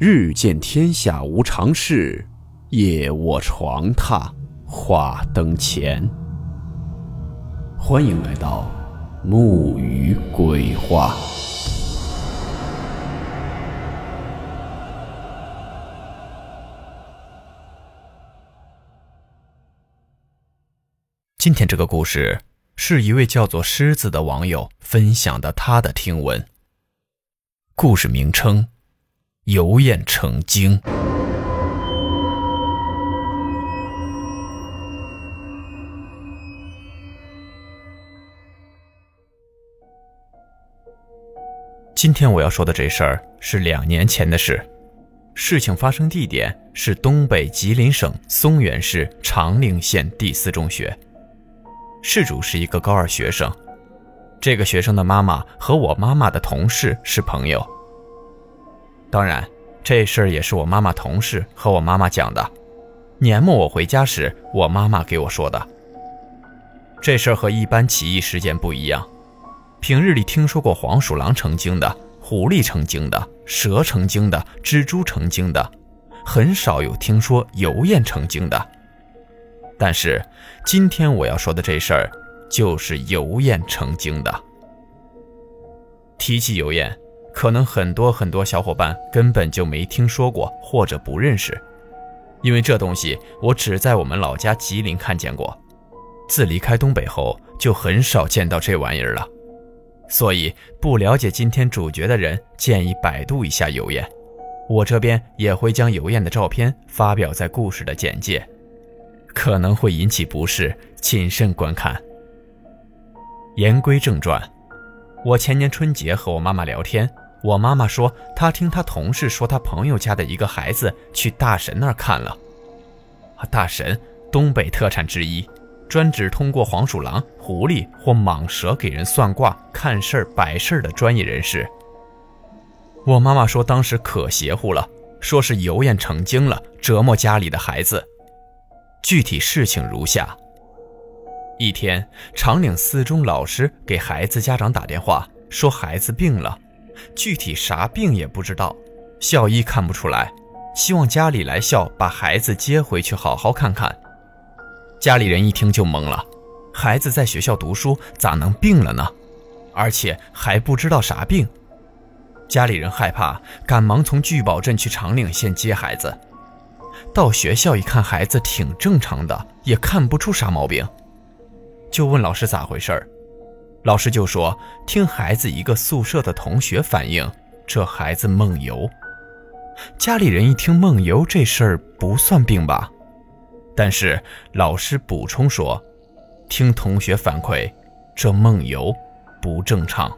日见天下无常事，夜卧床榻话灯前。欢迎来到木鱼鬼话。今天这个故事是一位叫做狮子的网友分享的他的听闻。故事名称。油砚成精。今天我要说的这事儿是两年前的事，事情发生地点是东北吉林省松原市长岭县第四中学，事主是一个高二学生，这个学生的妈妈和我妈妈的同事是朋友。当然，这事儿也是我妈妈同事和我妈妈讲的。年末我回家时，我妈妈给我说的。这事儿和一般奇异事件不一样。平日里听说过黄鼠狼成精的、狐狸成精的、蛇成精的、蜘蛛成精的，很少有听说油砚成精的。但是今天我要说的这事儿，就是油砚成精的。提起油砚。可能很多很多小伙伴根本就没听说过或者不认识，因为这东西我只在我们老家吉林看见过，自离开东北后就很少见到这玩意儿了。所以不了解今天主角的人建议百度一下油燕，我这边也会将油燕的照片发表在故事的简介，可能会引起不适，谨慎观看。言归正传，我前年春节和我妈妈聊天。我妈妈说，她听她同事说，她朋友家的一个孩子去大神那儿看了。大神，东北特产之一，专指通过黄鼠狼、狐狸或蟒蛇给人算卦、看事儿、摆事儿的专业人士。我妈妈说，当时可邪乎了，说是油砚成精了，折磨家里的孩子。具体事情如下：一天，长岭四中老师给孩子家长打电话，说孩子病了。具体啥病也不知道，校医看不出来，希望家里来校把孩子接回去好好看看。家里人一听就懵了，孩子在学校读书咋能病了呢？而且还不知道啥病。家里人害怕，赶忙从聚宝镇去长岭县接孩子。到学校一看，孩子挺正常的，也看不出啥毛病，就问老师咋回事儿。老师就说：“听孩子一个宿舍的同学反映，这孩子梦游。家里人一听梦游这事儿不算病吧？但是老师补充说，听同学反馈，这梦游不正常，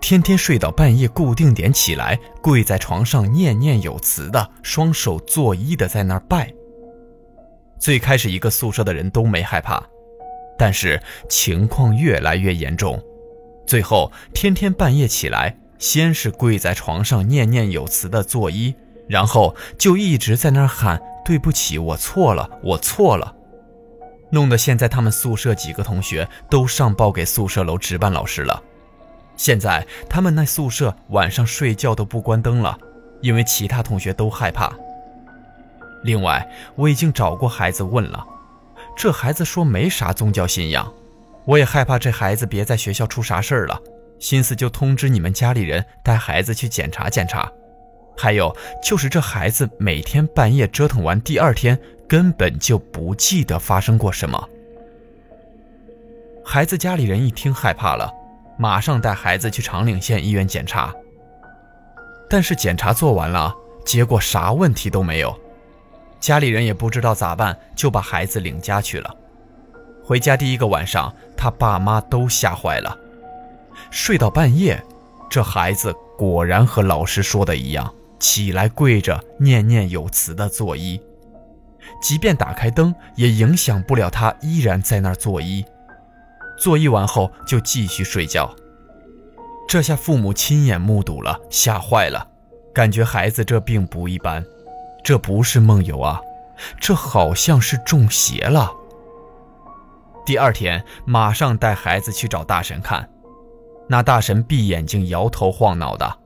天天睡到半夜固定点起来，跪在床上念念有词的，双手作揖的在那儿拜。最开始一个宿舍的人都没害怕。”但是情况越来越严重，最后天天半夜起来，先是跪在床上念念有词的作揖，然后就一直在那儿喊“对不起，我错了，我错了”，弄得现在他们宿舍几个同学都上报给宿舍楼值班老师了。现在他们那宿舍晚上睡觉都不关灯了，因为其他同学都害怕。另外，我已经找过孩子问了。这孩子说没啥宗教信仰，我也害怕这孩子别在学校出啥事儿了，心思就通知你们家里人带孩子去检查检查。还有就是这孩子每天半夜折腾完，第二天根本就不记得发生过什么。孩子家里人一听害怕了，马上带孩子去长岭县医院检查。但是检查做完了，结果啥问题都没有。家里人也不知道咋办，就把孩子领家去了。回家第一个晚上，他爸妈都吓坏了。睡到半夜，这孩子果然和老师说的一样，起来跪着念念有词的作揖。即便打开灯，也影响不了他依然在那儿作揖。作揖完后就继续睡觉。这下父母亲眼目睹了，吓坏了，感觉孩子这病不一般。这不是梦游啊，这好像是中邪了。第二天马上带孩子去找大神看，那大神闭眼睛摇头晃脑的，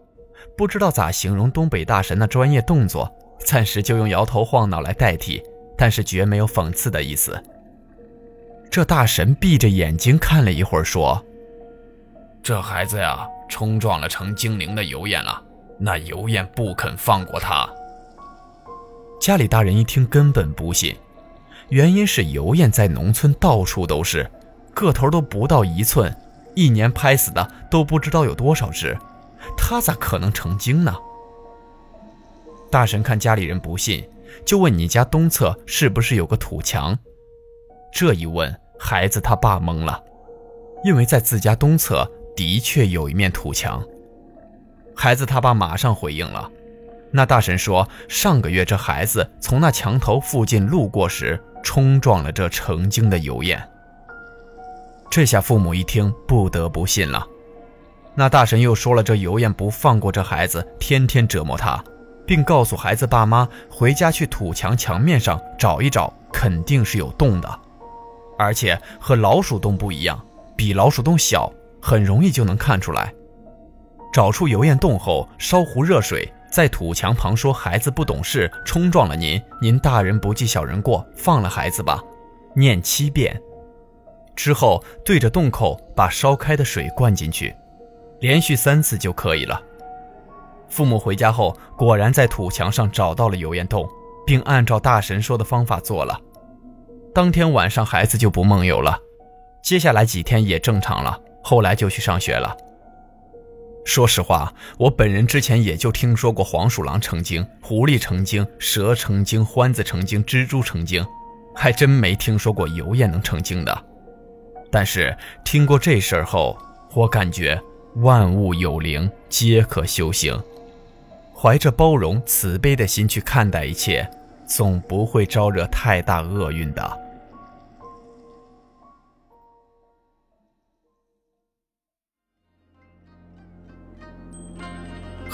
不知道咋形容东北大神那专业动作，暂时就用摇头晃脑来代替，但是绝没有讽刺的意思。这大神闭着眼睛看了一会儿，说：“这孩子呀，冲撞了成精灵的油烟了，那油烟不肯放过他。”家里大人一听，根本不信，原因是油燕在农村到处都是，个头都不到一寸，一年拍死的都不知道有多少只。他咋可能成精呢？大神看家里人不信，就问你家东侧是不是有个土墙？这一问，孩子他爸懵了，因为在自家东侧的确有一面土墙。孩子他爸马上回应了，那大神说，上个月这孩子从那墙头附近路过时，冲撞了这成精的油烟。这下父母一听，不得不信了。那大神又说了，这油烟不放过这孩子，天天折磨他，并告诉孩子爸妈回家去土墙墙面上找一找，肯定是有洞的，而且和老鼠洞不一样，比老鼠洞小，很容易就能看出来。找出油烟洞后，烧壶热水，在土墙旁说：“孩子不懂事，冲撞了您，您大人不计小人过，放了孩子吧。”念七遍，之后对着洞口把烧开的水灌进去。连续三次就可以了。父母回家后，果然在土墙上找到了油烟洞，并按照大神说的方法做了。当天晚上，孩子就不梦游了，接下来几天也正常了。后来就去上学了。说实话，我本人之前也就听说过黄鼠狼成精、狐狸成精、蛇成精、獾子成精、蜘蛛成精，还真没听说过油烟能成精的。但是听过这事儿后，我感觉。万物有灵，皆可修行。怀着包容、慈悲的心去看待一切，总不会招惹太大厄运的。